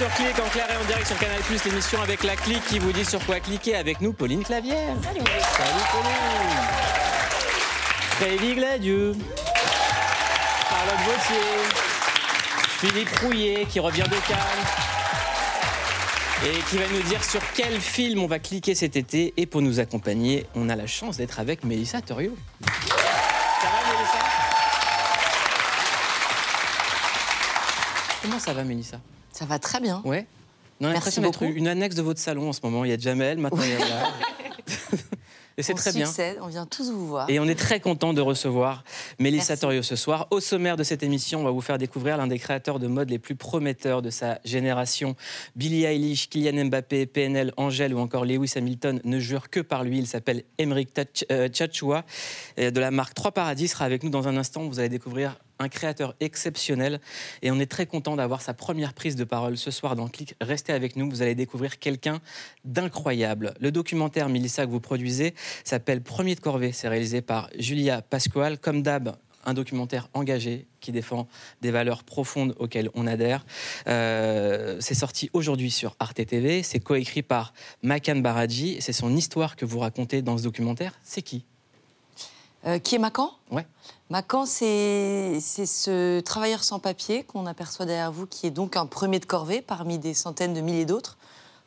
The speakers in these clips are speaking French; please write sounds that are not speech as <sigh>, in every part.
Sur Clic en clair et en direct sur Canal Plus, l'émission avec la clique qui vous dit sur quoi cliquer avec nous, Pauline Clavière. Salut. Salut Pauline. Frédéric Gladieux. Charlotte Vautier. Philippe Rouillet qui revient de Cannes. Et qui va nous dire sur quel film on va cliquer cet été. Et pour nous accompagner, on a la chance d'être avec Mélissa Torio. Ça va Mélissa? Comment ça va Mélissa? Ça va très bien. Ouais. On a l'impression d'être une annexe de votre salon en ce moment. Il y a Jamel, maintenant il y a là. <laughs> Et c'est très bien. on vient tous vous voir. Et on est très content de recevoir Mélissa. Torio ce soir. Au sommaire de cette émission, on va vous faire découvrir l'un des créateurs de mode les plus prometteurs de sa génération. Billie Eilish, Kylian Mbappé, PNL, Angèle ou encore Lewis Hamilton ne jurent que par lui. Il s'appelle Emeric euh, Tchachua de la marque Trois Paradis. Sera avec nous dans un instant. Vous allez découvrir un créateur exceptionnel et on est très content d'avoir sa première prise de parole ce soir dans Clic. Restez avec nous, vous allez découvrir quelqu'un d'incroyable. Le documentaire Mélissa que vous produisez s'appelle Premier de corvée. C'est réalisé par Julia Pasquale. Comme d'hab, un documentaire engagé qui défend des valeurs profondes auxquelles on adhère. Euh, c'est sorti aujourd'hui sur Arte TV. C'est coécrit par Makan Baradji. C'est son histoire que vous racontez dans ce documentaire. C'est qui? Euh, qui est Macan Ouais. Macan, c'est c'est ce travailleur sans papier qu'on aperçoit derrière vous, qui est donc un premier de corvée parmi des centaines de milliers d'autres,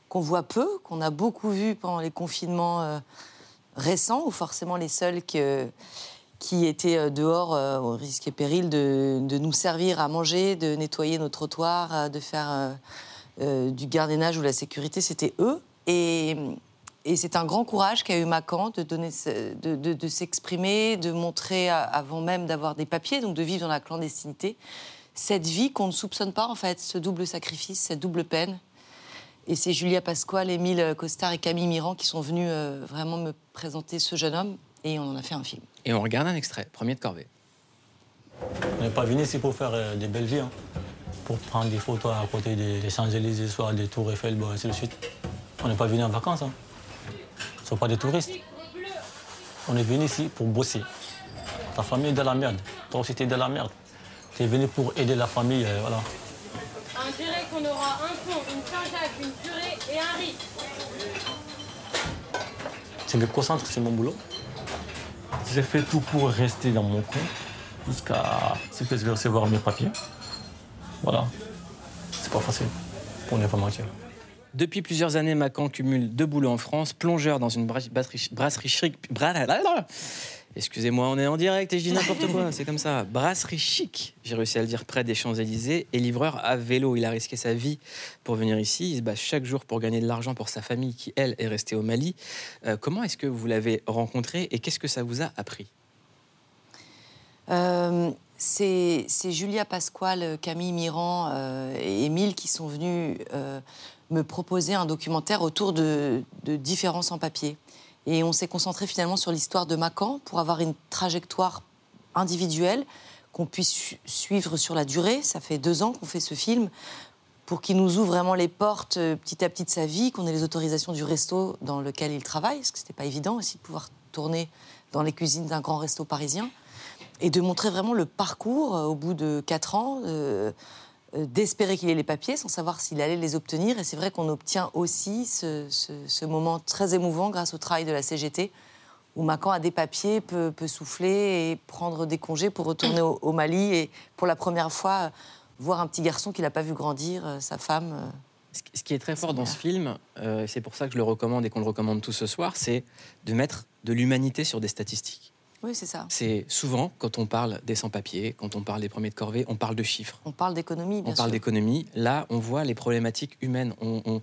qu'on voit peu, qu'on a beaucoup vu pendant les confinements euh, récents, ou forcément les seuls qui étaient euh, dehors euh, au risque et péril de, nous servir à manger, de nettoyer nos trottoirs, de faire du gardiennage ou la sécurité, c'était eux. Et, et c'est un grand courage qu'a eu Macan de, donner de, de- de s'exprimer, de montrer, avant même d'avoir des papiers, donc de vivre dans la clandestinité, cette vie qu'on ne soupçonne pas, en fait, ce double sacrifice, cette double peine. Et c'est Julia Pasquale, Émile Costard et Camille Mirand qui sont venus euh, vraiment me présenter ce jeune homme, et on en a fait un film. Et on regarde un extrait. Premier de corvée. On n'est pas venu ici pour faire euh, des belles vies, hein. pour prendre des photos à côté des, des Champs-Élysées, soit des Tours Eiffel, bon, ainsi de suite. On n'est pas venu en vacances. Hein. Ce ne sont pas des touristes. On est venu ici pour bosser. Ta famille est dans la merde. Toi aussi, tu es dans la merde. Tu es venu pour aider la famille, euh, voilà. On dirait qu'on aura un pont, une Saint-Jacques, une purée et un riz. Je me concentre sur mon boulot. J'ai fait tout pour rester dans mon coin jusqu'à ce que je vais recevoir mes papiers. Voilà. C'est pas facile, pour ne pas mentir. Depuis plusieurs années, Macan cumule deux boulots en France, plongeur dans une bra- brasserie, chic. Excusez-moi, on est en direct et je dis n'importe quoi, c'est comme ça. Brasserie chic, j'ai réussi à le dire, près des Champs-Élysées, et livreur à vélo. Il a risqué sa vie pour venir ici. Il se bat chaque jour pour gagner de l'argent pour sa famille qui, elle, est restée au Mali. Euh, comment est-ce que vous l'avez rencontré et qu'est-ce que ça vous a appris? Euh, c'est Julia Pasquale, Camille Mirand euh, et Émile qui sont venus me proposer un documentaire autour de, de différents sans-papiers. Et on s'est concentré finalement sur l'histoire de Macan pour avoir une trajectoire individuelle qu'on puisse su- suivre sur la durée. Ça fait deux ans qu'on fait ce film pour qu'il nous ouvre vraiment les portes euh, petit à petit de sa vie, qu'on ait les autorisations du resto dans lequel il travaille, parce que c'était pas évident aussi de pouvoir tourner dans les cuisines d'un grand resto parisien et de montrer vraiment le parcours euh, au bout de quatre ans, euh, d'espérer qu'il ait les papiers sans savoir s'il allait les obtenir. Et c'est vrai qu'on obtient aussi ce, ce- ce moment très émouvant grâce au travail de la CGT, où Macan a des papiers, peut, peut souffler et prendre des congés pour retourner au, au Mali et pour la première fois euh, voir un petit garçon qu'il n'a pas vu grandir, euh, sa femme. euh. Ce qui- est très fort dans ce film, euh, c'est pour ça que je le recommande et qu'on le recommande tous ce soir, c'est de mettre de l'humanité sur des statistiques. Oui, c'est ça. C'est souvent, quand on parle des sans-papiers, quand on parle des premiers de corvée, on parle de chiffres. On parle d'économie, bien on parle d'économie. Là, on voit les problématiques humaines. On, on-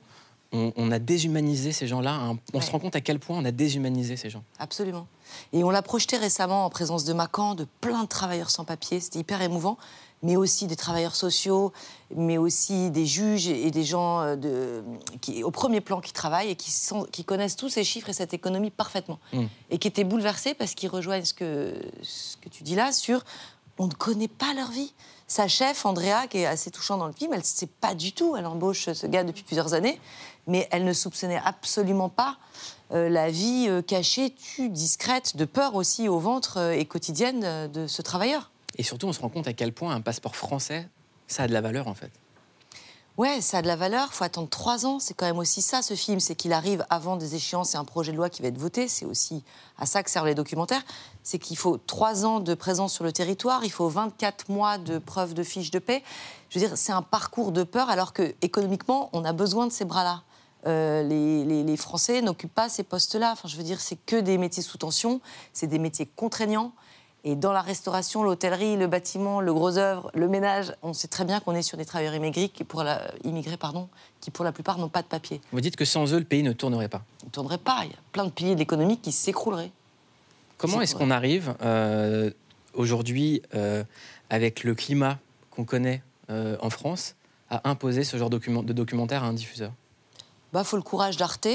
on- on a déshumanisé ces gens-là. hein. On se rend compte à quel point on a déshumanisé ces gens. Absolument. Et on l'a projeté récemment en présence de Macan, de plein de travailleurs sans papier. C'était hyper émouvant. Mais aussi des travailleurs sociaux, mais aussi des juges et des gens euh, de, qui, au premier plan qui travaillent et qui, sont- qui connaissent tous ces chiffres et cette économie parfaitement. Mm. Et qui étaient bouleversés parce qu'ils rejoignent ce que, ce que tu dis là sur on ne connaît pas leur vie. Sa chef, Andrea, qui est assez touchant dans le film, elle ne sait pas du tout. Elle embauche ce gars depuis plusieurs années, mais elle ne soupçonnait absolument pas euh, la vie euh, cachée, tue, discrète, de peur aussi au ventre euh, et quotidienne de ce travailleur. Et surtout, on se rend compte à quel point un passeport français, ça a de la valeur en fait. Ouais, ça a de la valeur. Il faut attendre trois ans. C'est quand même aussi ça, ce film. C'est qu'il arrive avant des échéances et un projet de loi qui va être voté. C'est aussi à ça que servent les documentaires. C'est qu'il faut trois ans de présence sur le territoire. Il faut 24 mois de preuves de fiches de paix. Je veux dire, c'est un parcours de peur alors que économiquement, on a besoin de ces bras-là. Euh, les, les- Français n'occupent pas ces postes-là. Enfin, je veux dire, c'est que des métiers sous tension. C'est des métiers contraignants. Et dans la restauration, l'hôtellerie, le bâtiment, le gros œuvre, le ménage, on sait très bien qu'on est sur des travailleurs immigrés qui, pour la, immigrés, pardon, qui pour la plupart n'ont pas de papier. Vous dites que sans eux, le pays ne tournerait pas. Ils ne tourneraient pas. Il y a plein de piliers de l'économie qui s'écrouleraient. Comment est-ce qu'on arrive euh, aujourd'hui, euh, avec le climat qu'on connaît euh, en France, à imposer ce genre de documentaire à un diffuseur? Bah, faut le courage d'Arte,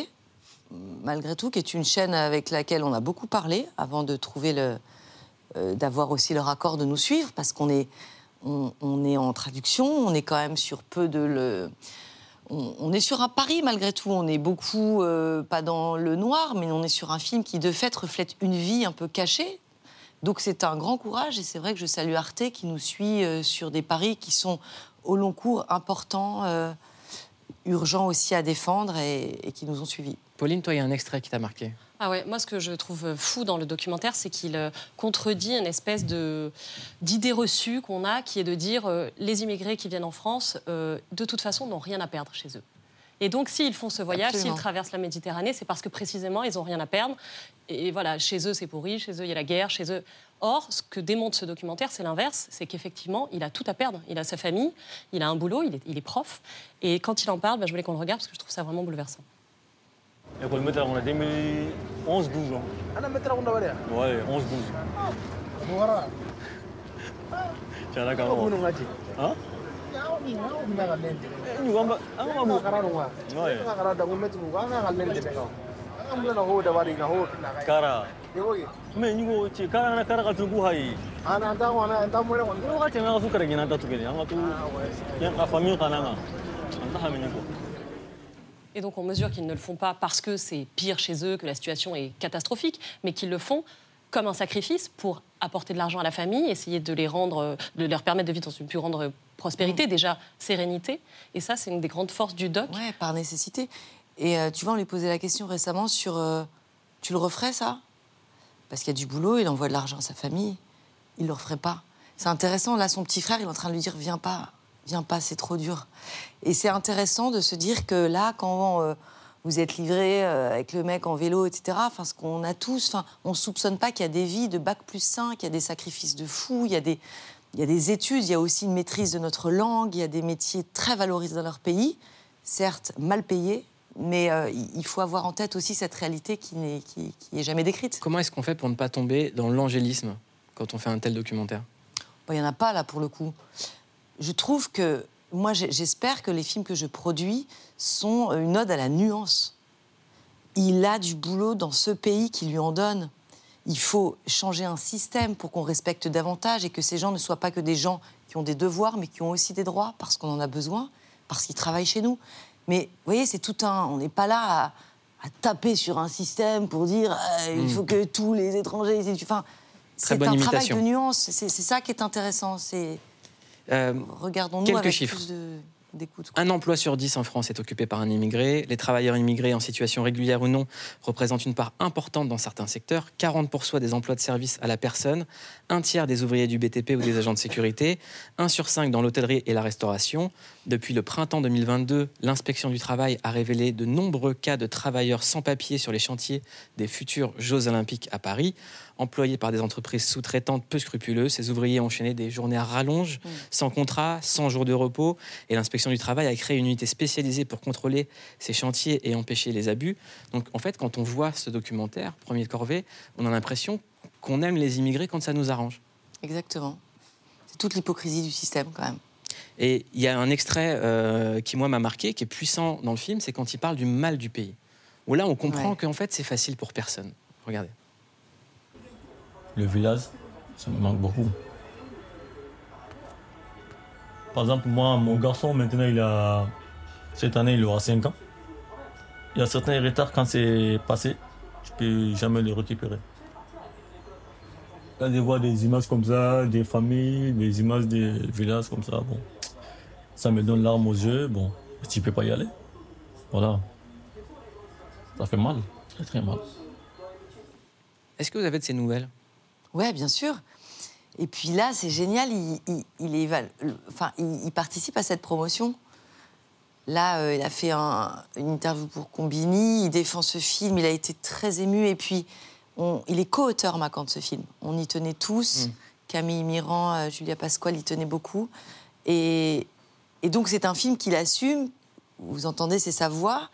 malgré tout, qui est une chaîne avec laquelle on a beaucoup parlé avant de trouver le, d'avoir aussi leur accord de nous suivre, parce qu'on est, on, est en traduction, on est quand même sur peu de le. On, est sur un pari malgré tout. On est beaucoup euh, pas dans le noir, mais on est sur un film qui de fait reflète une vie un peu cachée. Donc c'est un grand courage et c'est vrai que je salue Arte qui nous suit euh, sur des paris qui sont au long cours importants. euh, urgents aussi à défendre et, et qui nous ont suivis. Pauline, toi, il y a un extrait qui t'a marqué. Ah ouais, moi ce que je trouve fou dans le documentaire, c'est qu'il euh, contredit une espèce de d'idée reçue qu'on a, qui est de dire euh, les immigrés qui viennent en France, euh, de toute façon, n'ont rien à perdre chez eux. Et donc, s'ils font ce voyage, s'ils traversent la Méditerranée, c'est parce que précisément, ils n'ont rien à perdre. Et voilà, chez eux, c'est pourri, chez eux, il y a la guerre, chez eux. Or, ce que démontre ce documentaire, c'est l'inverse c'est qu'effectivement, il a tout à perdre. Il a sa famille, il a un boulot, il est, il est prof. Et quand il en parle, bah, je voulais qu'on le regarde parce que je trouve ça vraiment bouleversant. École métal, on a 2011-12 ans. Ouais, 11-12. Tiens, là, quand même. Hein Eh, ñu amba- an ka mo- Ouais. Kara. Me ñugo ci kara na kara ka tugu hay. Ko ka tena su kara gina ta tugene. An ka tu yan ka famille kana nga. An ta hamini ko. Et donc on mesure qu'ils ne le font pas parce que c'est pire chez eux, que la situation est catastrophique, mais qu'ils le font comme un sacrifice pour apporter de l'argent à la famille, essayer de les rendre, euh, de leur permettre de vivre dans une plus grande prospérité, déjà sérénité. Et ça, c'est une des grandes forces du doc. Ouais, par nécessité. Et euh, tu vois, on lui posait la question récemment sur euh, Tu le referais, ça? Parce qu'il y a du boulot, il envoie de l'argent à sa famille. Il le referait pas. C'est intéressant. Là, son petit frère, il est en train de lui dire Viens pas, viens pas, c'est trop dur. Et c'est intéressant de se dire que là, quand euh, vous êtes livré euh, avec le mec en vélo, etc., enfin, ce qu'on a tous, enfin, on soupçonne pas qu'il y a des vies de bac plus 5, il y a des sacrifices de fous, il y a des. Il y a des études, il y a aussi une maîtrise de notre langue, il y a des métiers très valorisés dans leur pays, certes mal payés, mais euh, il faut avoir en tête aussi cette réalité qui n'est qui, qui est jamais décrite. Comment est-ce qu'on fait pour ne pas tomber dans l'angélisme quand on fait un tel documentaire? Bon, Il n'y en a pas là pour le coup. Je trouve que, moi j'espère que les films que je produis sont une ode à la nuance. Il a du boulot dans ce pays qui lui en donne. Il faut changer un système pour qu'on respecte davantage et que ces gens ne soient pas que des gens qui ont des devoirs, mais qui ont aussi des droits parce qu'on en a besoin, parce qu'ils travaillent chez nous. Mais vous voyez, c'est tout un. On n'est pas là à, à taper sur un système pour dire euh, il faut que tous les étrangers. Enfin, c'est un travail de nuance. C'est ça qui est intéressant. C'est Euh, regardons-nous Quelques avec chiffres. plus de-. Un emploi sur dix en France est occupé par un immigré. Les travailleurs immigrés en situation régulière ou non représentent une part importante dans certains secteurs. 40% des emplois de service à la personne, un tiers des ouvriers du BTP ou des agents de sécurité, 1 sur 5 dans l'hôtellerie et la restauration. Depuis le printemps 2022, l'inspection du travail a révélé de nombreux cas de travailleurs sans papier sur les chantiers des futurs Jeux olympiques à Paris. Employés par des entreprises sous-traitantes peu scrupuleuses, ces ouvriers ont enchaîné des journées à rallonge, sans contrat, sans jour de repos. Et l'inspection du travail a créé une unité spécialisée pour contrôler ces chantiers et empêcher les abus. Donc en fait, quand on voit ce documentaire, Premier de Corvée, on a l'impression qu'on aime les immigrés quand ça nous arrange. Exactement. C'est toute l'hypocrisie du système, quand même. Et il y a un extrait euh, qui, moi, m'a marqué, qui est puissant dans le film, c'est quand il parle du mal du pays. Où là, on comprend Ouais. qu'en fait, c'est facile pour personne. Regardez. Le village, ça me manque beaucoup. Par exemple, moi, mon garçon, maintenant, il a. Cette année, il aura 5 ans. Il y a certains retards quand c'est passé, je peux jamais les récupérer. Quand je vois des images comme ça, des familles, des images des villages comme ça, bon, Ça me donne l'arme aux yeux. Bon, tu peux pas y aller. Voilà. Ça fait mal, très très mal. Est-ce que vous avez de ces nouvelles? Ouais, bien sûr. Et puis là, c'est génial, il, il, il est val- enfin, il, il participe à cette promotion. Là, euh, il a fait un- une interview pour Combini, il défend ce film, il a été très ému. Et puis, on- il est co-auteur, Macan, de ce film. On y tenait tous. Camille Mirand, euh, Julia Pasquale y tenaient beaucoup. Et, et donc, c'est un film qu'il assume. Vous entendez, c'est sa voix.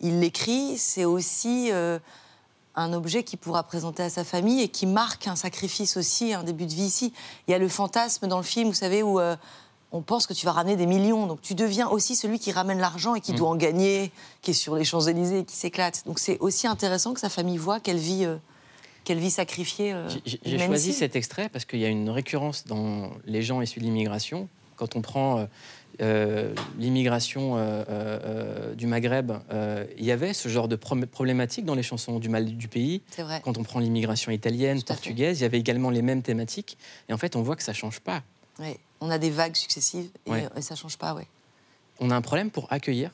Il l'écrit. C'est aussi euh, un objet qu'il pourra présenter à sa famille et qui marque un sacrifice aussi, un début de vie ici. Il y a le fantasme dans le film, vous savez, où euh, on pense que tu vas ramener des millions. Donc tu deviens aussi celui qui ramène l'argent et qui doit en gagner, qui est sur les Champs-Élysées et qui s'éclate. Donc c'est aussi intéressant que sa famille voit qu'elle vit, euh, qu'elle vit sacrifiée. euh, J'ai- choisi cet extrait parce qu'il y a une récurrence dans les gens issus de l'immigration. Quand on prend euh, l'immigration euh, euh, du Maghreb, il y avait ce genre de pro- problématique dans les chansons du mal du pays. Vrai. Quand on prend l'immigration italienne, portugaise, il y avait également les mêmes thématiques. Et en fait, on voit que ça change pas. Ouais. On a des vagues successives et, Ouais. et ça change pas, ouais. On a un problème pour accueillir?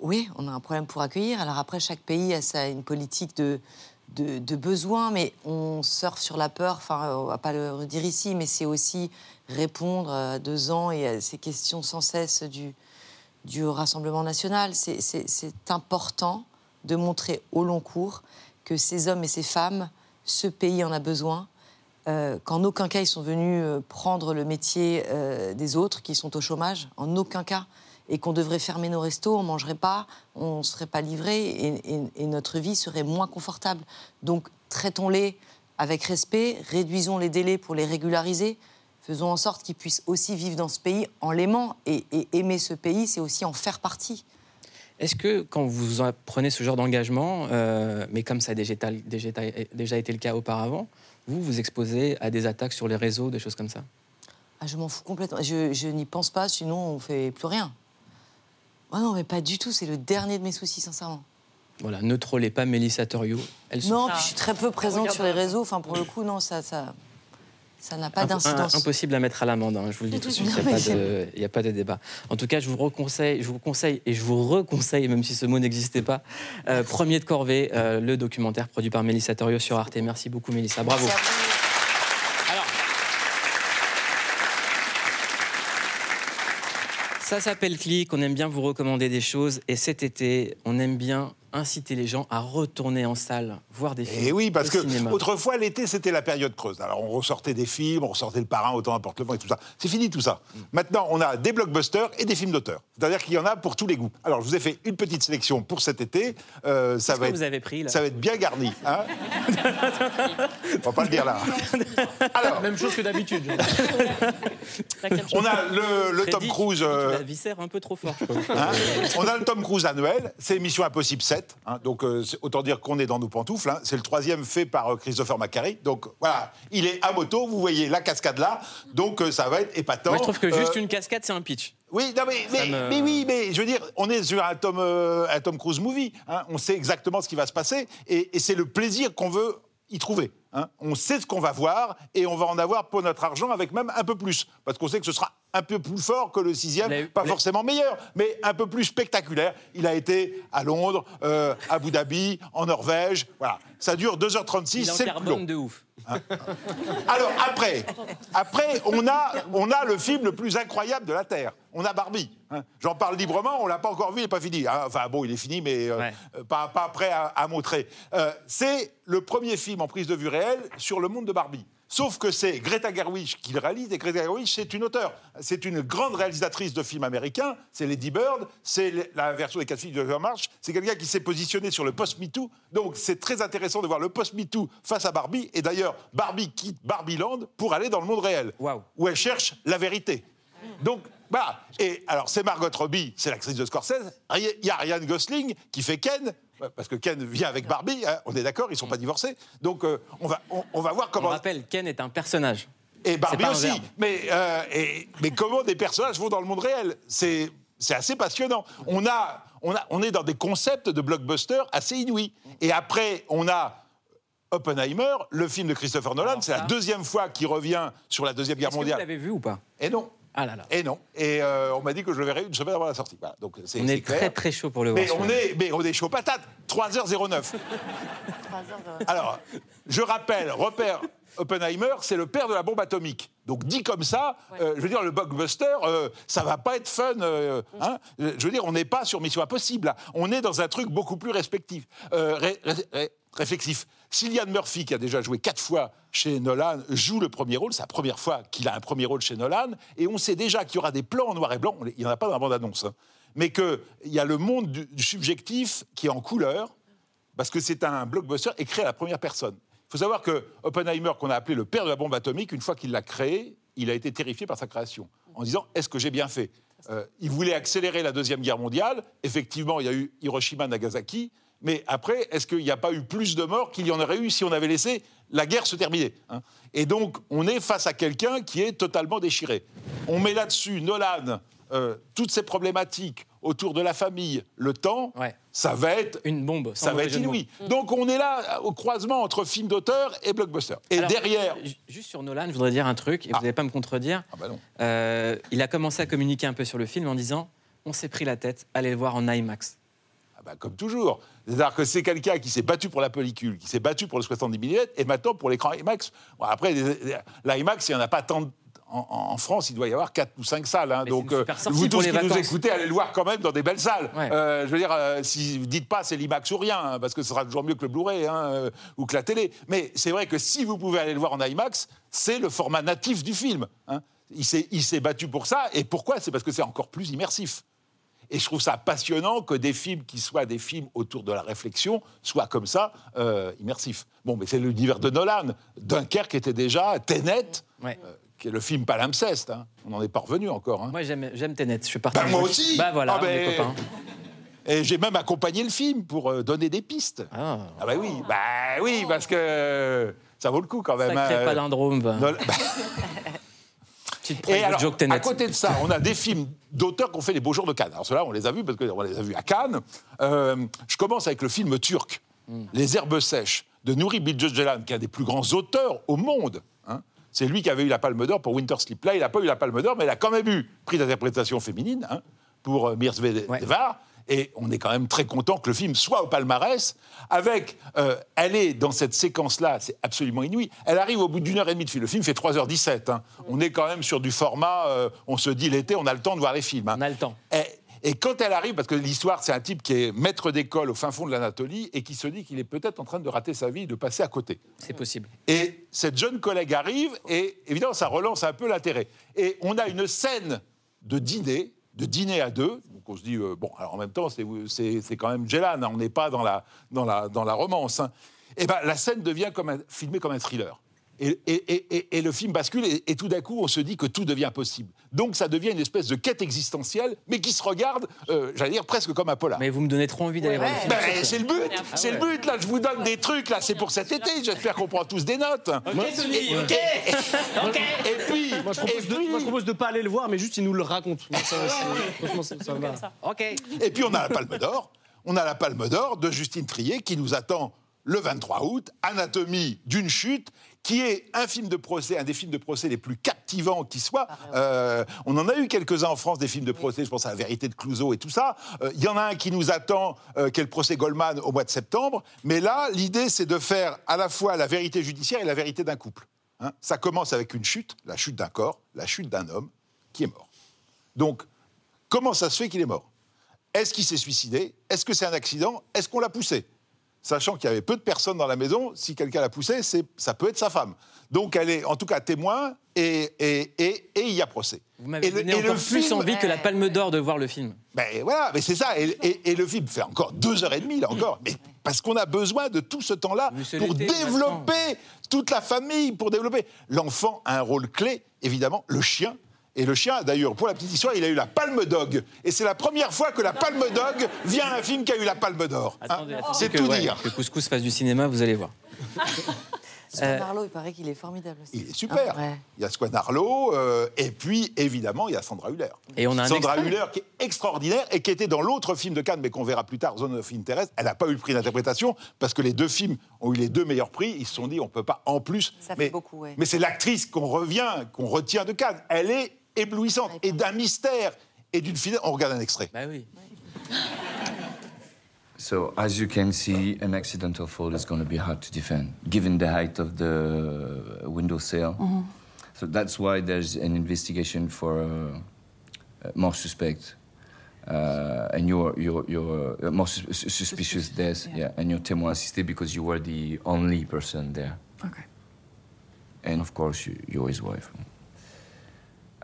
Oui, on a un problème pour accueillir. Alors après, chaque pays a sa, une politique de, de, de besoin, mais on surfe sur la peur. Enfin, on va pas le redire ici, mais c'est aussi répondre à deux ans et à ces questions sans cesse du, du Rassemblement national. C'est important de montrer au long cours que ces hommes et ces femmes, ce pays en a besoin, euh, qu'en aucun cas ils sont venus euh, prendre le métier euh, des autres qui sont au chômage, en aucun cas, et qu'on devrait fermer nos restos, on mangerait pas, on serait pas livré et, et- et notre vie serait moins confortable. Donc traitons-les avec respect, réduisons les délais pour les régulariser, faisons en sorte qu'ils puissent aussi vivre dans ce pays en l'aimant et, et aimer ce pays, c'est aussi en faire partie. Est-ce que quand vous en prenez ce genre d'engagement, euh, mais comme ça a déjà, déjà, déjà été le cas auparavant, vous vous exposez à des attaques sur les réseaux, des choses comme ça? Ah, je m'en fous complètement. Je, je n'y pense pas, sinon on fait plus rien. Oh non, mais pas du tout. C'est le dernier de mes soucis, sincèrement. Voilà, ne trollez pas Mélissa Torio. Elle. Non, puis je suis très peu présente sur les réseaux. Enfin, pour le coup, non, ça, ça, ça n'a pas d'incidence. Impossible à mettre à l'amende, hein, je vous le dis tout de suite, <laughs> il n'y a, pas de- il y a pas de débat. En tout cas, je vous, reconseille, je vous conseille et je vous reconseille, même si ce mot n'existait pas, euh, Premier de Corvée, euh, le documentaire produit par Mélissa Torio sur Arte. Merci beaucoup Mélissa, bravo. Merci à vous. Alors, ça s'appelle Click, on aime bien vous recommander des choses et cet été, on aime bien inciter les gens à retourner en salle, voir des films. Et oui, parce au que cinéma. autrefois, l'été, c'était la période creuse. Alors, on ressortait des films, on ressortait le parrain, autant importe le vent et tout ça. C'est fini tout ça. Mm. Maintenant, on a des blockbusters et des films d'auteur. C'est-à-dire qu'il y en a pour tous les goûts. Alors, je vous ai fait une petite sélection pour cet été. Euh, ça, va que être, vous avez pris, là? ça va être bien garni. Hein? <laughs> On va pas le dire là. Alors, Même chose que d'habitude. <laughs> on a le, le Tom Cruise. euh, la viscères un peu trop fort. Hein? On a le Tom Cruise annuel, c'est Mission Impossible 7. Hein, donc euh, autant dire qu'on est dans nos pantoufles. hein. C'est le troisième fait par euh, Christopher McQuarrie. Donc voilà, il est à moto, vous voyez la cascade là. Donc euh, ça va être épatant. Moi, je trouve que juste une cascade, c'est un pitch. Oui, non, mais, mais, me- mais oui, mais je veux dire, on est sur un Tom, un Tom Cruise movie. hein. On sait exactement ce qui va se passer et, et c'est le plaisir qu'on veut y trouver. Hein. On sait ce qu'on va voir et on va en avoir pour notre argent avec même un peu plus. Parce qu'on sait que ce sera un peu plus fort que le sixième, pas forcément meilleur, mais un peu plus spectaculaire. Il a été à Londres, euh, à Abu Dhabi, en Norvège. Voilà. Ça dure 2h36, Il en c'est plus long. carbone de ouf. Alors après, après on a, on a le film le plus incroyable de la Terre. On a Barbie. hein. J'en parle librement, on l'a pas encore vu, il n'est pas fini. hein. Enfin bon, il est fini, mais euh, Ouais. pas, pas prêt à, à montrer. Euh, c'est le premier film en prise de vue réelle sur le monde de Barbie. Sauf que c'est Greta Gerwig qui le réalise, et Greta Gerwig, c'est une auteure. C'est une grande réalisatrice de films américains, c'est Lady Bird, c'est la version des quatre filles de March, c'est quelqu'un qui s'est positionné sur le post-MeToo. Donc c'est très intéressant de voir le post-MeToo face à Barbie, et d'ailleurs, Barbie quitte Barbieland pour aller dans le monde réel, où elle cherche la vérité. Donc, voilà. Et alors, c'est Margot Robbie, c'est l'actrice de Scorsese. Il y a Ryan Gosling qui fait Ken, parce que Ken vient avec Barbie, hein, on est d'accord, ils sont pas divorcés. Donc, euh, on, va, on, on va voir On comment. rappelle, Ken est un personnage. Et Barbie aussi. Mais, euh, et- mais comment des personnages vont dans le monde réel? C'est c'est assez passionnant. On, a, on, a, on est dans des concepts de blockbuster assez inouïs. Et après, on a Oppenheimer, le film de Christopher Nolan. C'est la deuxième fois qu'il revient sur la Deuxième Guerre Est-ce que vous mondiale. l'avez vu ou pas? Et non. Ah là là. Et non. Et euh, on m'a dit que je le verrai une semaine avant la sortie. Voilà. Donc c'est On est clair. très très chaud pour le voir. Mais on, est, mais on est chaud patate. 3h09. Alors, je rappelle, repère Oppenheimer, c'est le père de la bombe atomique. Donc dit comme ça, euh, je veux dire, le blockbuster, euh, ça va pas être fun. euh, hein. Je veux dire, on n'est pas sur Mission Impossible. là. On est dans un truc beaucoup plus respectif, euh, ré- ré- ré- réflexif. Cillian Murphy, qui a déjà joué quatre fois chez Nolan, joue le premier rôle. C'est la première fois qu'il a un premier rôle chez Nolan. Et on sait déjà qu'il y aura des plans en noir et blanc. Il n'y en a pas dans la bande-annonce. hein. Mais qu'il y a le monde du- du subjectif qui est en couleur parce que c'est un blockbuster écrit à la première personne. Faut savoir que Oppenheimer, qu'on a appelé le père de la bombe atomique, une fois qu'il l'a créé, il a été terrifié par sa création, en disant Est-ce que j'ai bien fait? Euh, Il voulait accélérer la Deuxième Guerre mondiale. Effectivement, il y a eu Hiroshima, Nagasaki. Mais après, est-ce qu'il n'y a pas eu plus de morts qu'il y en aurait eu si on avait laissé la guerre se terminer hein? Et donc, on est face à quelqu'un qui est totalement déchiré. On met là-dessus Nolan, euh, toutes ces problématiques autour de la famille, le temps, Ouais. ça va être Une bombe. ça va être inouï. Donc on est là au croisement entre film d'auteur et blockbuster. Et Alors, derrière. ju- Juste sur Nolan, je voudrais dire un truc, et vous Ah. n'allez pas me contredire. Ah bah non. Euh, il a commencé à communiquer un peu sur le film en disant On s'est pris la tête, allez le voir en IMAX. Ah bah, comme toujours. C'est-à-dire que c'est quelqu'un qui s'est battu pour la pellicule, qui s'est battu pour le 70 mm et maintenant pour l'écran IMAX. Bon, après, l'IMAX, il n'y en a pas tant. de- En, France, il doit y avoir 4 ou 5 salles. hein. Donc, sortie vous tous qui nous vacances. écoutez, allez le voir quand même dans des belles salles. Ouais. Euh, je veux dire, euh, si vous dites pas c'est l'IMAX ou rien, hein, parce que ce sera toujours mieux que le Blu-ray hein, euh, ou que la télé. Mais c'est vrai que si vous pouvez aller le voir en IMAX, c'est le format natif du film. Il s'est il s'est battu pour ça. Et pourquoi? C'est parce que c'est encore plus immersif. Et je trouve ça passionnant que des films qui soient des films autour de la réflexion soient comme ça, euh, immersifs. Bon, mais c'est l'univers de Nolan. Dunkerque était déjà, Tenet, Ouais. euh, qui est le film palimpseste. hein. On n'en est pas revenu encore. hein. Moi, j'aime Tenet. Je suis parti. Bah, moi aussi Bah voilà, Ah, on est copains. Et j'ai même accompagné le film pour euh, donner des pistes. Ah, Ah bah oui, bah oui, parce que ça vaut le coup quand même. sacré hein. palindrome. Nolan- <laughs> Petite Et alors, joke à côté de ça, on a des films d'auteurs qui ont fait les beaux jours de Cannes. Alors ceux-là, on les a vus parce qu'on les a vus à Cannes. Euh, je commence avec le film turc, Hmm. Les herbes sèches, de Nouri Bilge Ceylan, qui est un des plus grands auteurs au monde. hein. C'est lui qui avait eu la Palme d'Or pour Winter Sleep. Là, il n'a pas eu la Palme d'Or, mais il a quand même eu prix d'interprétation féminine hein, pour euh, Mirz Ouais. Devar. Et on est quand même très content que le film soit au palmarès. Avec, euh, elle est dans cette séquence-là, c'est absolument inouï. Elle arrive au bout d'une heure et demie de film. Le film fait 3h17. hein. On est quand même sur du format. euh, on se dit l'été, on a le temps de voir les films. hein. On a le temps. Et, et quand elle arrive, parce que l'histoire, c'est un type qui est maître d'école au fin fond de l'Anatolie et qui se dit qu'il est peut-être en train de rater sa vie, de passer à côté. C'est possible. Et cette jeune collègue arrive et évidemment, ça relance un peu l'intérêt. Et on a une scène de dîner, de dîner à deux. Donc on se dit, euh, bon, alors en même temps, c'est- quand même Gélan, hein, on n'est pas dans la, dans la, dans la romance. hein. Et ben la scène devient comme un, filmée comme un thriller. Et, et- et- et- et le film bascule, et, et tout d'un coup, on se dit que tout devient possible. Donc ça devient une espèce de quête existentielle, mais qui se regarde, euh, j'allais dire, presque comme un polar. Mais vous me donnez trop envie d'aller voir le film. Ben, c'est le but, c'est le but. Là, je vous donne des trucs. Là, c'est pour cet été. J'espère qu'on prend tous des notes. Et puis, Moi, je et propose, de, puis- moi, je propose de pas aller le voir, mais juste il nous le raconte. Ça, franchement, ça, va. Ok. et puis, on a la Palme d'Or. On a la Palme d'Or de Justine Trier qui nous attend le 23 août. Anatomie d'une chute, qui est un film de procès, un des films de procès les plus captivants qui soit. Euh, on en a eu quelques-uns en France, des films de procès. Je pense à La Vérité de Clouseau et tout ça. Euh, Il y en a un qui nous attend, euh, qui est le procès Goldman au mois de septembre. Mais là, l'idée, c'est de faire à la fois la vérité judiciaire et la vérité d'un couple. Hein. ça commence avec une chute, la chute d'un corps, la chute d'un homme qui est mort. Donc, comment ça se fait qu'il est mort? Est-ce qu'il s'est suicidé? Est-ce que c'est un accident? Est-ce qu'on l'a poussé? Sachant qu'il y avait peu de personnes dans la maison, si quelqu'un l'a poussé, c'est- ça peut être sa femme. Donc elle est en tout cas témoin et, et, et, et il y a procès. Vous m'avez Et le- donné le encore plus film- envie que la Palme d'Or de voir le film. Ben voilà, mais c'est ça. Et, le film fait encore deux heures et demie, là encore. Mais parce qu'on a besoin de tout ce temps-là pour développer toute la famille, pour développer. L'enfant a un rôle clé, évidemment, le chien. Et le chien, d'ailleurs, pour la petite histoire, il a eu la Palme Dog. Et c'est la première fois que la Palme Dog vient à un film qui a eu la Palme d'Or. hein. C'est tout ouais, dire. que Couscous fasse du cinéma, vous allez voir. <laughs> Swan Arlo, il paraît qu'il est formidable aussi. Il est super. Ah, ouais. Il y a Swan Arlo, euh, et puis, évidemment, il y a Sandra Hüller. Et on a un Sandra extrait. Hüller qui est extraordinaire et qui était dans l'autre film de Cannes, mais qu'on verra plus tard, Zone of Interest. Elle n'a pas eu le prix d'interprétation parce que les deux films ont eu les deux meilleurs prix. Ils se sont dit, on ne peut pas en plus. Ça fait mais beaucoup, ouais. mais c'est l'actrice qu'on revient, qu'on retient de Cannes. Elle est éblouissante et d'un mystère et d'une finesse. On regarde un extrait. Bah oui. So as you can see, an accidental fall is going to be hard to defend, given the height of the window sill. So that's why there's an investigation for uh, uh, more suspect, uh, and you're you're you're uh, more sus- sus- suspicious death, yeah. and you're témoin assisté because you were the only person there, Okay. and of course you, you're his wife.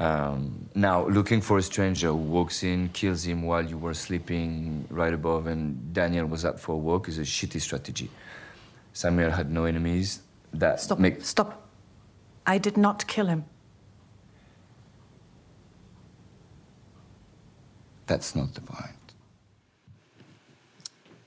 Um, now, looking for a stranger who walks in, kills him while you were sleeping right above, and Daniel was up for a walk is a shitty strategy. Samuel had no enemies. That Stop. make Stop. I did not kill him. that's not the point.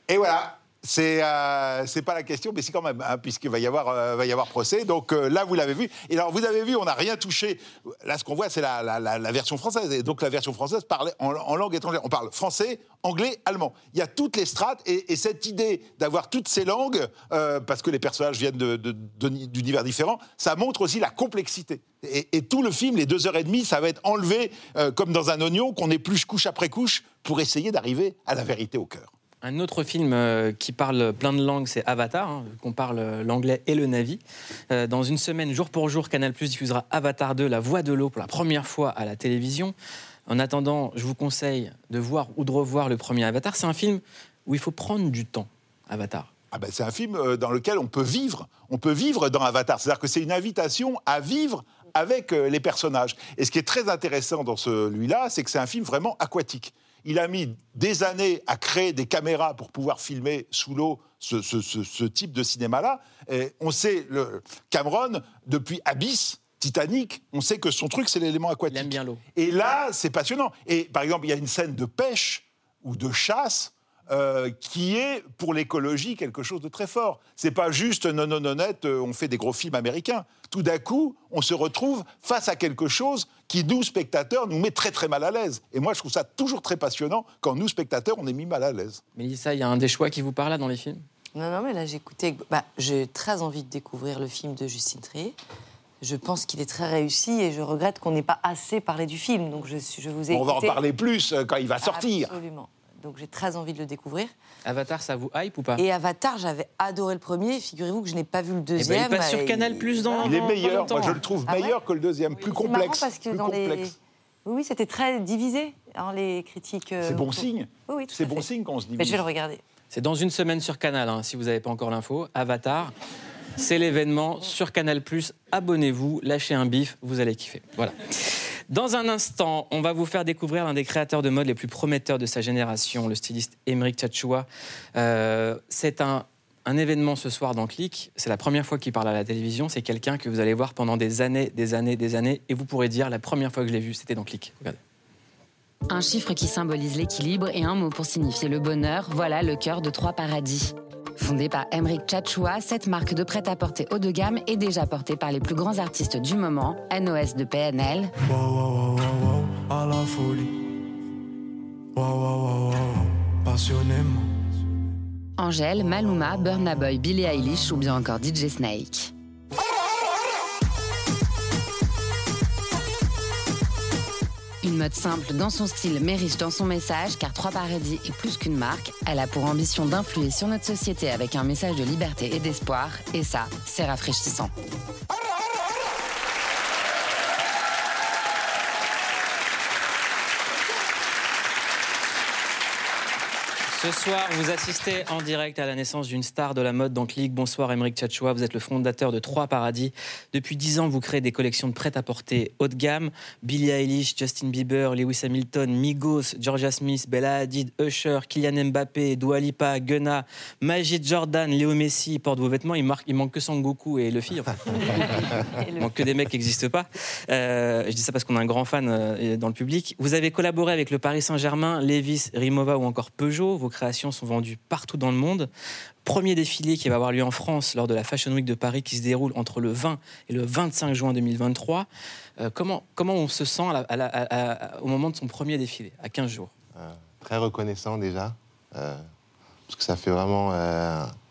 Et voilà. C'est euh, c'est pas la question, mais c'est quand même, hein, puisqu'il va y avoir euh, va y avoir procès. Donc euh, là, vous l'avez vu. Et alors, vous avez vu, on n'a rien touché. Là, ce qu'on voit, c'est la, la- version française. Et donc, la version française parle en, langue étrangère. On parle français, anglais, allemand. Il y a toutes les strates. Et, et cette idée d'avoir toutes ces langues, parce que les personnages viennent d'univers différents, ça montre aussi la complexité. Et, et tout le film, les deux heures et demie, ça va être enlevé comme dans un oignon, qu'on épluche couche après couche pour essayer d'arriver à la vérité au cœur. Un autre film euh, qui parle plein de langues, c'est Avatar, hein, qu'on parle euh, l'anglais et le navi. Euh, dans une semaine, jour pour jour, Canal Plus diffusera Avatar 2, La Voix de l'eau, pour la première fois à la télévision. En attendant, je vous conseille de voir ou de revoir le premier Avatar. C'est un film où il faut prendre du temps, Avatar. Ah ben, c'est un film dans lequel on peut vivre. On peut vivre dans Avatar. C'est-à-dire que c'est une invitation à vivre avec les personnages. Et ce qui est très intéressant dans celui-là, c'est que c'est un film vraiment aquatique. Il a mis des années à créer des caméras pour pouvoir filmer sous l'eau ce, ce- ce- ce type de cinéma-là. On sait, le Cameron, depuis Abyss, Titanic, on sait que son truc, c'est l'élément aquatique. Il aime bien l'eau. Et là, c'est passionnant. Et par exemple, il y a une scène de pêche ou de chasse euh, qui est pour l'écologie quelque chose de très fort. C'est pas juste non non honnête, euh, on fait des gros films américains. Tout d'un coup, on se retrouve face à quelque chose qui nous spectateurs nous met très très mal à l'aise. Et moi, je trouve ça toujours très passionnant quand nous spectateurs on est mis mal à l'aise. Mélissa, il y a un des choix qui vous parle là dans les films? Non, non, mais là, j'ai écouté. Bah, j'ai très envie de découvrir le film de Justine Trier. Je pense qu'il est très réussi et je regrette qu'on n'ait pas assez parlé du film. Donc, je, suis- je vous ai On va en parler plus euh, quand il va sortir. Absolument. Donc, j'ai très envie de le découvrir. Avatar, ça vous hype ou pas? Et Avatar, j'avais adoré le premier. Figurez-vous que je n'ai pas vu le Eh ben, deuxième. il passe sur Et- Canal Plus dans. Il est meilleur. Moi, je le trouve Ah ouais meilleur que le deuxième, plus marrant complexe. parce que plus dans les. complexe. Oui, oui, c'était très divisé, hein, les critiques. euh, C'est bon signe. Oui, oui, C'est bon signe quand on se dit. Mais je vais le regarder. C'est dans une semaine sur Canal, hein, si vous n'avez pas encore l'info. Avatar, c'est l'événement sur Canal+. Abonnez-vous, lâchez un bif, vous allez kiffer. Voilà. Dans un instant, on va vous faire découvrir l'un des créateurs de mode les plus prometteurs de sa génération, le styliste Émeric Tchatchoua. Euh, c'est un, un événement ce soir dans Click. C'est la première fois qu'il parle à la télévision. C'est quelqu'un que vous allez voir pendant des années, des années, des années. Et vous pourrez dire, la première fois que je l'ai vu, c'était dans Click. Un chiffre qui symbolise l'équilibre et un mot pour signifier le bonheur, voilà le cœur de Trois Paradis. Fondée par Emric Tchatchoua, cette marque de prêt-à-porter haut de gamme est déjà portée par les plus grands artistes du moment, NOS de PNL, Wow, à la folie. Passionnément. Angèle, Maluma, Burna Boy, Billie Eilish ou bien encore DJ Snake. Mode simple dans son style mais riche dans son message car Trois Paradis est plus qu'une marque. Elle a pour ambition d'influer sur notre société avec un message de liberté et d'espoir et ça, c'est rafraîchissant. Ce soir, vous assistez en direct à la naissance d'une star de la mode dans Click. Bonsoir, Émeric Tchatchoua. Vous êtes le fondateur de Trois Paradis. Depuis 10 ans, vous créez des collections de prêt-à-porter haut de gamme. Billie Eilish, Justin Bieber, Lewis Hamilton, Migos, Georgia Smith, Bella Hadid, Usher, Kylian Mbappé, Dua Lipa, Gunna, Majid Jordan, Léo Messi portent vos vêtements. Il, marque, il manque que Sangoku et Luffy. Enfin. <laughs> Il manque que des mecs qui n'existent pas. Euh, je dis ça parce qu'on a un grand fan euh, dans le public. Vous avez collaboré avec le Paris Saint-Germain, Levis, Rimova ou encore Peugeot. Vos créations sont vendues partout dans le monde. Premier défilé qui va avoir lieu en France lors de la Fashion Week de Paris qui se déroule entre le 20 et le 25 juin 2023. Euh, comment, comment on se sent au moment de son premier défilé, à 15 jours? Euh, très reconnaissant déjà, euh, parce que ça fait vraiment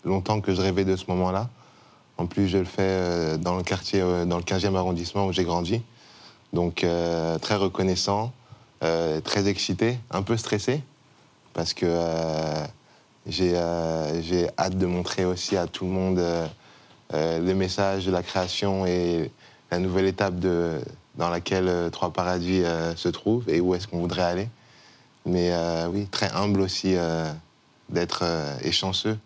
longtemps que je rêvais de ce moment-là. En plus, je le fais dans le quartier, dans le 15e arrondissement où j'ai grandi. Donc très reconnaissant, très excité, un peu stressé, parce que euh, j'ai euh, j'ai hâte de montrer aussi à tout le monde euh, le message de la création et la nouvelle étape de, dans laquelle Trois Paradis se trouve et où est-ce qu'on voudrait aller. Mais oui, très humble aussi d'être et chanceux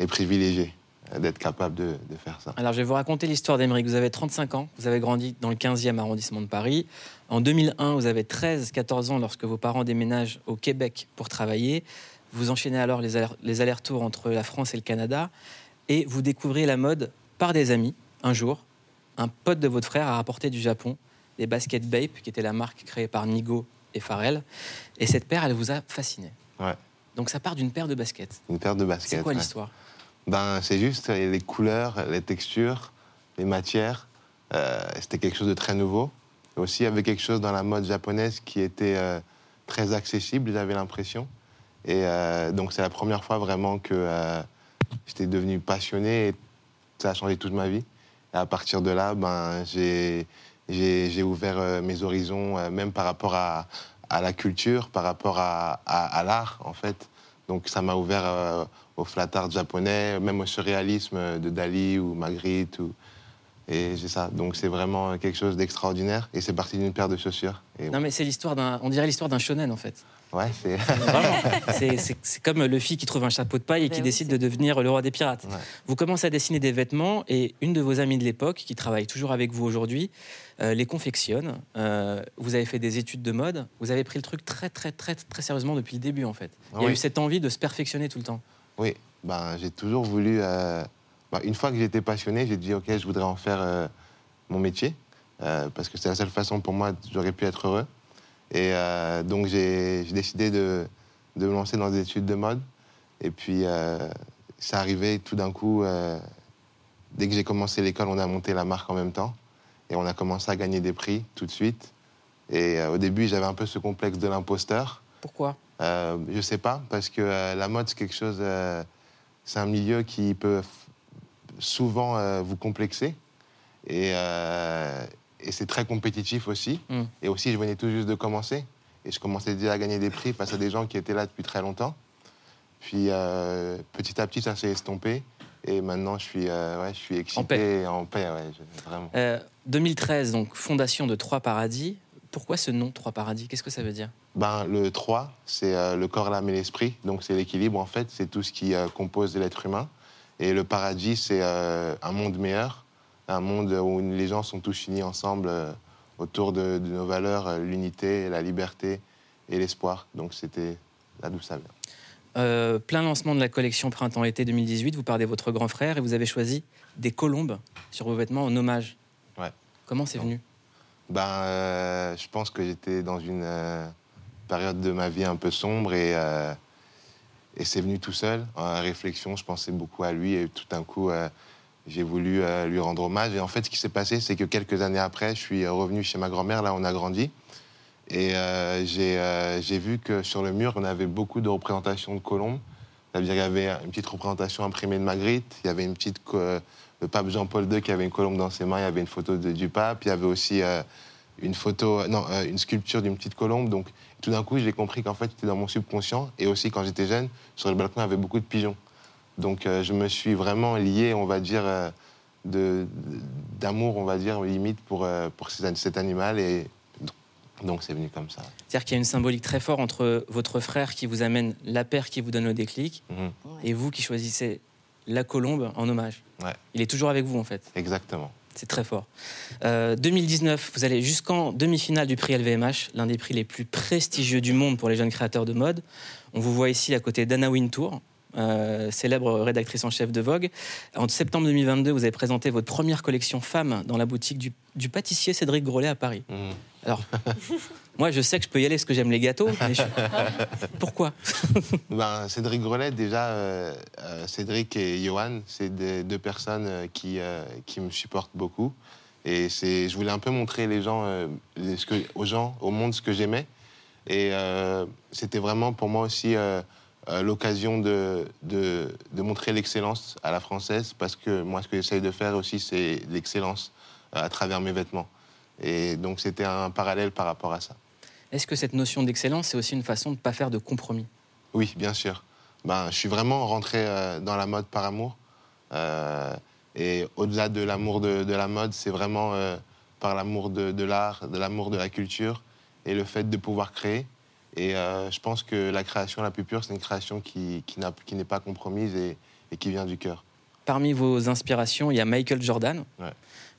et privilégié d'être capable de, de faire ça. Alors, je vais vous raconter l'histoire d'Emeric. Vous avez 35 ans, vous avez grandi dans le 15e arrondissement de Paris. En 2001, vous avez 13-14 ans lorsque vos parents déménagent au Québec pour travailler. Vous enchaînez alors les aller- les allers-retours entre la France et le Canada et vous découvrez la mode par des amis. Un jour, un pote de votre frère a rapporté du Japon des baskets Bape, qui était la marque créée par Nigo et Pharrell. Et cette paire, elle vous a fasciné. Ouais. Donc ça part d'une paire de baskets. Une paire de baskets. C'est quoi ouais. l'histoire? Ben, c'est juste les couleurs, les textures, les matières. Euh, C'était quelque chose de très nouveau. Et aussi, il y avait quelque chose dans la mode japonaise qui était euh, très accessible, j'avais l'impression. Et euh, donc, c'est la première fois vraiment que euh, j'étais devenu passionné et ça a changé toute ma vie. Et à partir de là, ben, j'ai ouvert mes horizons, même par rapport à, à la culture, par rapport à, à- l'art, en fait. Donc ça m'a ouvert au flat art japonais, même au surréalisme de Dali ou Magritte. Ou... Et j'ai ça. Donc c'est vraiment quelque chose d'extraordinaire. Et c'est parti d'une paire de chaussures. Et Non mais c'est l'histoire d'un, on dirait l'histoire d'un shonen en fait. ouais, c'est. Vraiment. <laughs> C'est- C'est c'est comme le fille qui trouve un chapeau de paille et qui oui, décide de devenir le roi des pirates. Ouais. Vous commencez à dessiner des vêtements et une de vos amies de l'époque, qui travaille toujours avec vous aujourd'hui, euh, les confectionne. Euh, vous avez fait des études de mode. Vous avez pris le truc très très très très sérieusement depuis le début en fait. Il y a eu cette envie de se perfectionner tout le temps. Oui, ben, j'ai toujours voulu. euh, ben, une fois que j'étais passionné, j'ai dit ok, je voudrais en faire euh, mon métier euh, parce que c'est la seule façon pour moi j'aurais pu être heureux. Et euh, donc j'ai décidé de, de me lancer dans des études de mode. Et puis c'est arrivé tout d'un coup. dès que j'ai commencé l'école, on a monté la marque en même temps et on a commencé à gagner des prix tout de suite. Et au début, j'avais un peu ce complexe de l'imposteur. Pourquoi? Je sais pas, parce que la mode, c'est quelque chose. c'est un milieu qui peut souvent euh, vous complexer. Et, euh, et c'est très compétitif aussi. Mm. Et aussi, je venais tout juste de commencer. Et je commençais déjà à gagner des prix face à des gens qui étaient là depuis très longtemps. Puis euh, petit à petit, ça s'est estompé. Et maintenant, je suis, ouais, je suis excité. paix. et En paix, ouais, je- vraiment. Euh, 2013, donc fondation de Trois Paradis. Pourquoi ce nom Trois Paradis? Qu'est-ce que ça veut dire? Ben, le 3, c'est le corps, l'âme et l'esprit. Donc, c'est l'équilibre, en fait. C'est tout ce qui compose l'être humain. Et le paradis, c'est euh, un monde meilleur. Un monde où les gens sont tous unis ensemble euh, autour de, de nos valeurs, euh, l'unité, la liberté et l'espoir. Donc, c'était là d'où ça vient. Euh, plein lancement de la collection printemps-été 2018. Vous parlez de votre grand frère et vous avez choisi des colombes sur vos vêtements en hommage. Ouais. Comment c'est venu? Ben, je pense que j'étais dans une période de ma vie un peu sombre et, et c'est venu tout seul. En réflexion, je pensais beaucoup à lui et tout d'un coup, euh, j'ai voulu euh, lui rendre hommage. Et en fait, ce qui s'est passé, c'est que quelques années après, je suis revenu chez ma grand-mère, là, on a grandi. Et euh, j'ai vu que sur le mur, on avait beaucoup de représentations de colombes. C'est-à-dire qu'il y avait une petite représentation imprimée de Magritte, il y avait une petite. le pape Jean-Paul II qui avait une colombe dans ses mains, il y avait une photo de- du pape, il y avait aussi une photo, non, euh, une sculpture d'une petite colombe. Donc tout d'un coup, j'ai compris qu'en fait, c'était dans mon subconscient. Et aussi, quand j'étais jeune, sur le balcon, il y avait beaucoup de pigeons. Donc euh, je me suis vraiment lié, on va dire, euh, de- d'amour, on va dire, limite, pour, euh, pour ces- cet animal. Et donc c'est venu comme ça. C'est-à-dire qu'il y a une symbolique très forte entre votre frère qui vous amène la paire qui vous donne le déclic Mhm. et vous qui choisissez la colombe en hommage. Ouais. Il est toujours avec vous en fait. Exactement. C'est très fort. Euh, 2019, vous allez jusqu'en demi-finale du prix LVMH, l'un des prix les plus prestigieux du monde pour les jeunes créateurs de mode. On vous voit ici à côté d'Anna Wintour, euh, célèbre rédactrice en chef de Vogue. En septembre 2022, vous avez présenté votre première collection femme dans la boutique du, du pâtissier Cédric Grolet à Paris. Mhm. Alors, <laughs> moi, je sais que je peux y aller parce que j'aime les gâteaux. mais je- <laughs> Pourquoi? <laughs> Ben, Cédric Grelet, déjà, euh, euh, Cédric et Johan, c'est des- deux personnes qui, euh, qui me supportent beaucoup. Et c'est, je voulais un peu montrer les gens, euh, les- ce que, aux gens, au monde, ce que j'aimais. Et c'était vraiment pour moi aussi euh, l'occasion de, de, de montrer l'excellence à la française, parce que moi, ce que j'essaye de faire aussi, c'est l'excellence euh, à travers mes vêtements. Et donc c'était un parallèle par rapport à ça. Est-ce que cette notion d'excellence, c'est aussi une façon de ne pas faire de compromis? Oui, bien sûr. Ben, je suis vraiment rentré euh, dans la mode par amour. Euh, et au-delà de l'amour de, de la mode, c'est vraiment euh, par l'amour de, de l'art, de l'amour de la culture et le fait de pouvoir créer. Et euh, je pense que la création la plus pure, c'est une création qui, qui n'a- qui n'est pas compromise et, et qui vient du cœur. Parmi vos inspirations, il y a Michael Jordan. Ouais.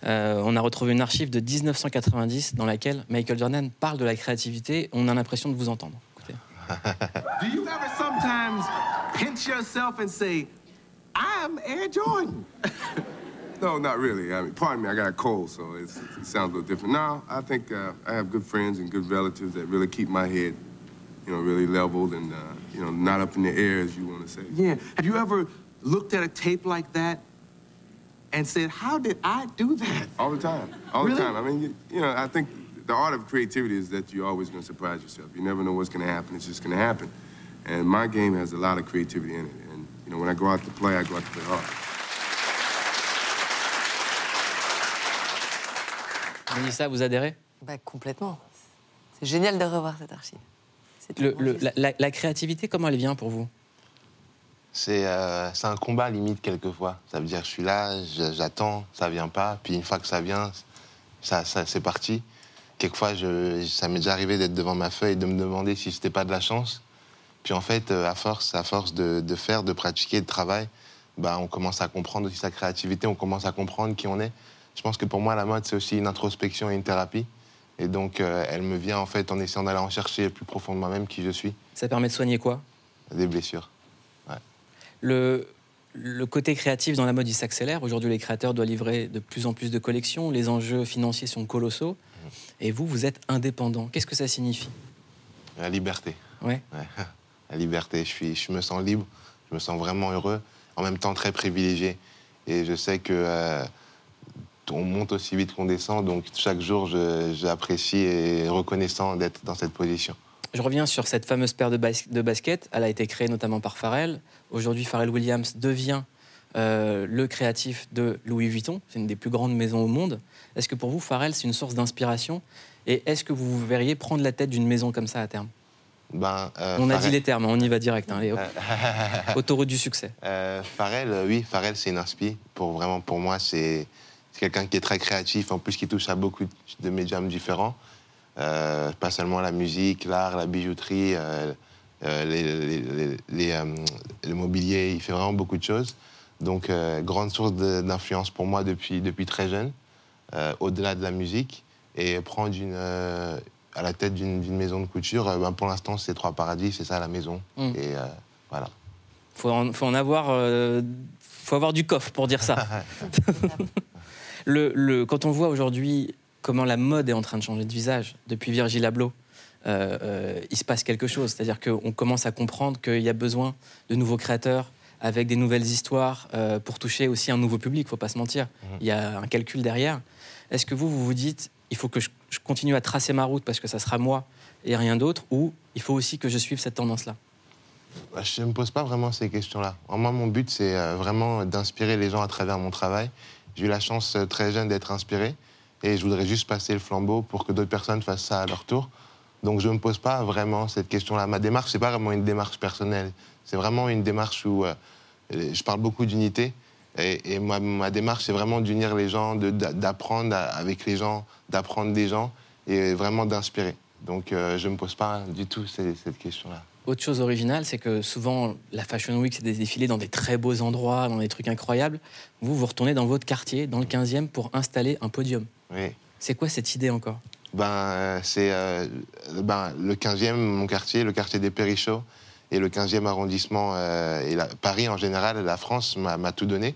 Euh, on a retrouvé une archive de 1990 dans laquelle Michael Jordan parle de la créativité. On a l'impression de vous entendre. Écoutez. <laughs> Do you ever sometimes pinch yourself and say, I'm Air Jordan? <laughs> No, not really. I mean, pardon me, I got a cold, so it's, it sounds a little different. No, I think uh, I have good friends and good relatives that really keep my head, you know, really leveled and, uh, you know, not up in the air, as you want to say. Yeah. Have you ever looked at a tape like that and said, How did I do that? All the time. All Really? the time. I mean, you, you know, I think the art of creativity is that you're always going to surprise yourself. You never know what's going to happen. It's just going to happen. And my game has a lot of creativity in it. And, you know, when I go out to play, I go out to play hard. Mélissa, vous adhérez Bah, complètement. C'est génial de revoir cette archive. Le- le- la, créativité, comment elle vient pour vous? C'est euh, c'est un combat limite quelquefois. Ça veut dire je suis là, j'attends, ça vient pas. Puis une fois que ça vient, ça, ça- c'est parti. Quelquefois, je, ça m'est déjà arrivé d'être devant ma feuille et de me demander si c'était pas de la chance. Puis en fait, euh, à force, à force de, de faire, de pratiquer, de travail, bah, on commence à comprendre aussi sa créativité, on commence à comprendre qui on est. Je pense que pour moi, la mode, c'est aussi une introspection et une thérapie. Et donc, euh, elle me vient en fait en essayant d'aller en chercher plus profond de moi-même qui je suis. Ça permet de soigner quoi? Des blessures. le, le côté créatif dans la mode, il s'accélère. Aujourd'hui, les créateurs doivent livrer de plus en plus de collections. Les enjeux financiers sont colossaux. Et vous, vous êtes indépendant. Qu'est-ce que ça signifie? La liberté. Ouais. Ouais. <laughs> La liberté. Je, suis, je me sens libre, je me sens vraiment heureux, en même temps très privilégié. Et je sais que euh, on monte aussi vite qu'on descend, donc chaque jour, j'apprécie et reconnaissant d'être dans cette position. Je reviens sur cette fameuse paire de, bas- de baskets. Elle a été créée notamment par Pharrell. Aujourd'hui, Pharrell Williams devient euh, le créatif de Louis Vuitton. C'est une des plus grandes maisons au monde. Est-ce que pour vous, Pharrell, c'est une source d'inspiration? Et est-ce que vous vous verriez prendre la tête d'une maison comme ça à terme? Ben, euh, On a dit les termes, hein, on y va direct. hein. <laughs> Autoroute du succès. Euh, Pharrell, euh, oui, Pharrell, c'est une inspi. Pour vraiment, pour moi, c'est c'est quelqu'un qui est très créatif, en plus qui touche à beaucoup de médiums différents. Euh, pas seulement la musique, l'art, la bijouterie, euh, euh, les, les- les- les, euh, le mobilier. Il fait vraiment beaucoup de choses. Donc, euh, grande source d'influence pour moi depuis, depuis très jeune, euh, au-delà de la musique. Et prendre une, euh, à la tête d'une maison de couture, euh, ben, pour l'instant, c'est Trois Paradis, c'est ça la maison. Mm. Et euh, voilà. faut en, faut en avoir, euh, faut avoir du coffre pour dire ça. <laughs> <laughs> le, le- quand on voit aujourd'hui comment la mode est en train de changer de visage depuis Virgil Abloh, euh, euh, il se passe quelque chose. C'est-à-dire qu'on commence à comprendre qu'il y a besoin de nouveaux créateurs avec des nouvelles histoires euh, pour toucher aussi un nouveau public. Faut pas se mentir. Il y a un calcul derrière. Est-ce que vous, vous vous dites, il faut que je, je continue à tracer ma route parce que ça sera moi et rien d'autre, ou il faut aussi que je suive cette tendance-là? Bah, Je ne me pose pas vraiment ces questions-là. Moi, mon but, c'est vraiment d'inspirer les gens à travers mon travail. J'ai eu la chance euh, très jeune d'être inspiré et je voudrais juste passer le flambeau pour que d'autres personnes fassent ça à leur tour. Donc, je ne me pose pas vraiment cette question-là. Ma démarche, c'est pas vraiment une démarche personnelle. C'est vraiment une démarche où euh, je parle beaucoup d'unité. Et, ma, ma démarche, c'est vraiment d'unir les gens, d'apprendre avec les gens, d'apprendre des gens et vraiment d'inspirer. Donc, euh, je ne me pose pas du tout cette question-là. Autre chose originale, c'est que souvent, la Fashion Week, c'est des défilés dans des très beaux endroits, dans des trucs incroyables. Vous, vous retournez dans votre quartier, dans le 15e, pour installer un podium. Oui. C'est quoi cette idée encore? Ben, euh, c'est euh, ben, le 15e, mon quartier, le quartier des Périchots, et le 15e arrondissement, euh, et la- Paris en général, la France m'a tout donné.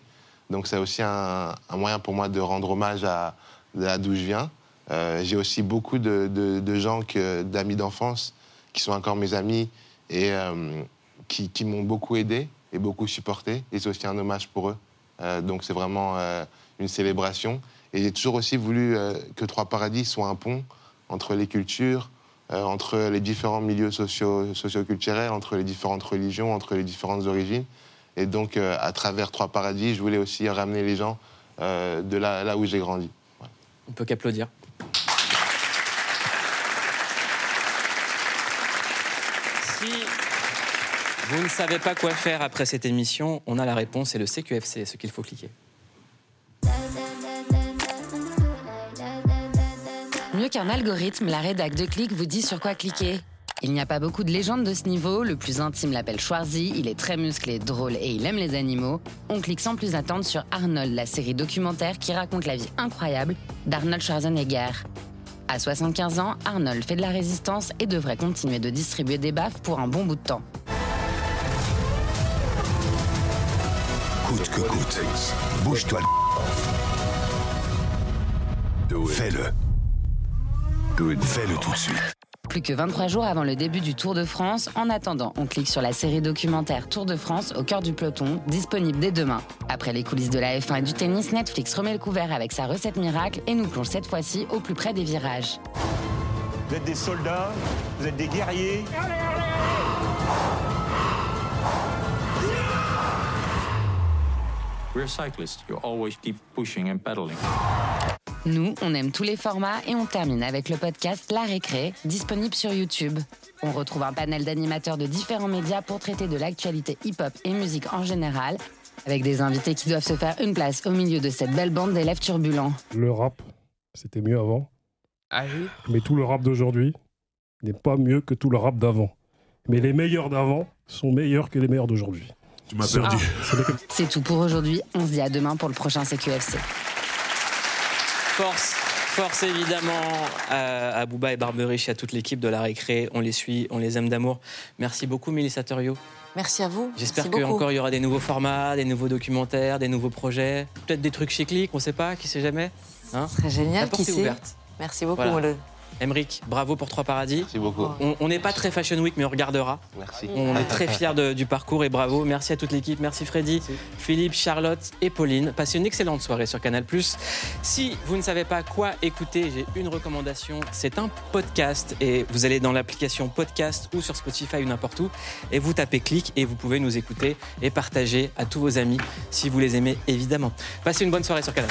Donc c'est aussi un, un moyen pour moi de rendre hommage à là d'où je viens. Euh, J'ai aussi beaucoup de, de- de gens, d'amis d'enfance, qui sont encore mes amis, et euh, qui, m'ont beaucoup aidé et beaucoup supporté. Et c'est aussi un hommage pour eux. Euh, donc c'est vraiment euh, une célébration. Et j'ai toujours aussi voulu que Trois Paradis soit un pont entre les cultures, entre les différents milieux socio- socioculturels, entre les différentes religions, entre les différentes origines. Et donc, à travers Trois Paradis, je voulais aussi ramener les gens de là, où j'ai grandi. On peut qu'applaudir. Si vous ne savez pas quoi faire après cette émission, on a la réponse, c'est le CQFC, ce qu'il faut cliquer. Mieux qu'un algorithme, la rédac de clic vous dit sur quoi cliquer. Il n'y a pas beaucoup de légendes de ce niveau. Le plus intime l'appelle Schwarzy. Il est très musclé, drôle et il aime les animaux. On clique sans plus attendre sur Arnold, la série documentaire qui raconte la vie incroyable d'Arnold Schwarzenegger. À 75 ans, Arnold fait de la résistance et devrait continuer de distribuer des baffes pour un bon bout de temps. Coûte que coûte. Bouge-toi le Fais-le. Fais-le tout de suite. Plus que 23 jours avant le début du Tour de France, en attendant, on clique sur la série documentaire Tour de France au cœur du peloton, disponible dès demain. Après les coulisses de la F1 et du tennis, Netflix remet le couvert avec sa recette miracle et nous plonge cette fois-ci au plus près des virages. Vous êtes des soldats, vous êtes des guerriers. We're cyclists. You always keep pushing and pedaling. Nous, on aime tous les formats et on termine avec le podcast La Récré, disponible sur YouTube. On retrouve un panel d'animateurs de différents médias pour traiter de l'actualité hip-hop et musique en général, avec des invités qui doivent se faire une place au milieu de cette belle bande d'élèves turbulents. Le rap, c'était mieux avant. Mais tout le rap d'aujourd'hui n'est pas mieux que tout le rap d'avant. Mais les meilleurs d'avant sont meilleurs que les meilleurs d'aujourd'hui. Tu m'as perdu. C'est tout pour aujourd'hui. On se dit à demain pour le prochain CQFC. Force, force évidemment à, à Booba et Barberich et à toute l'équipe de la récré. On les suit, on les aime d'amour. Merci beaucoup, Mélissa. Merci à vous. J'espère qu'encore il y aura des nouveaux formats, des nouveaux documentaires, des nouveaux projets, peut-être des trucs chez Click, on sait pas, qui sait jamais. Hein Ce serait génial, La porte qui est sait. ouverte. Merci beaucoup, Voilà. Maud. Emeric, bravo pour Trois Paradis. Merci beaucoup. On- n'est pas très Fashion Week, mais on regardera. Merci. On est très fiers de- du parcours et bravo. Merci à toute l'équipe. Merci Freddy, Philippe, Charlotte et Pauline. Passez une excellente soirée sur Canal+. Si vous ne savez pas quoi écouter, j'ai une recommandation. C'est un podcast et vous allez dans l'application podcast ou sur Spotify ou n'importe où et vous tapez clic et vous pouvez nous écouter et partager à tous vos amis si vous les aimez évidemment. Passez une bonne soirée sur Canal.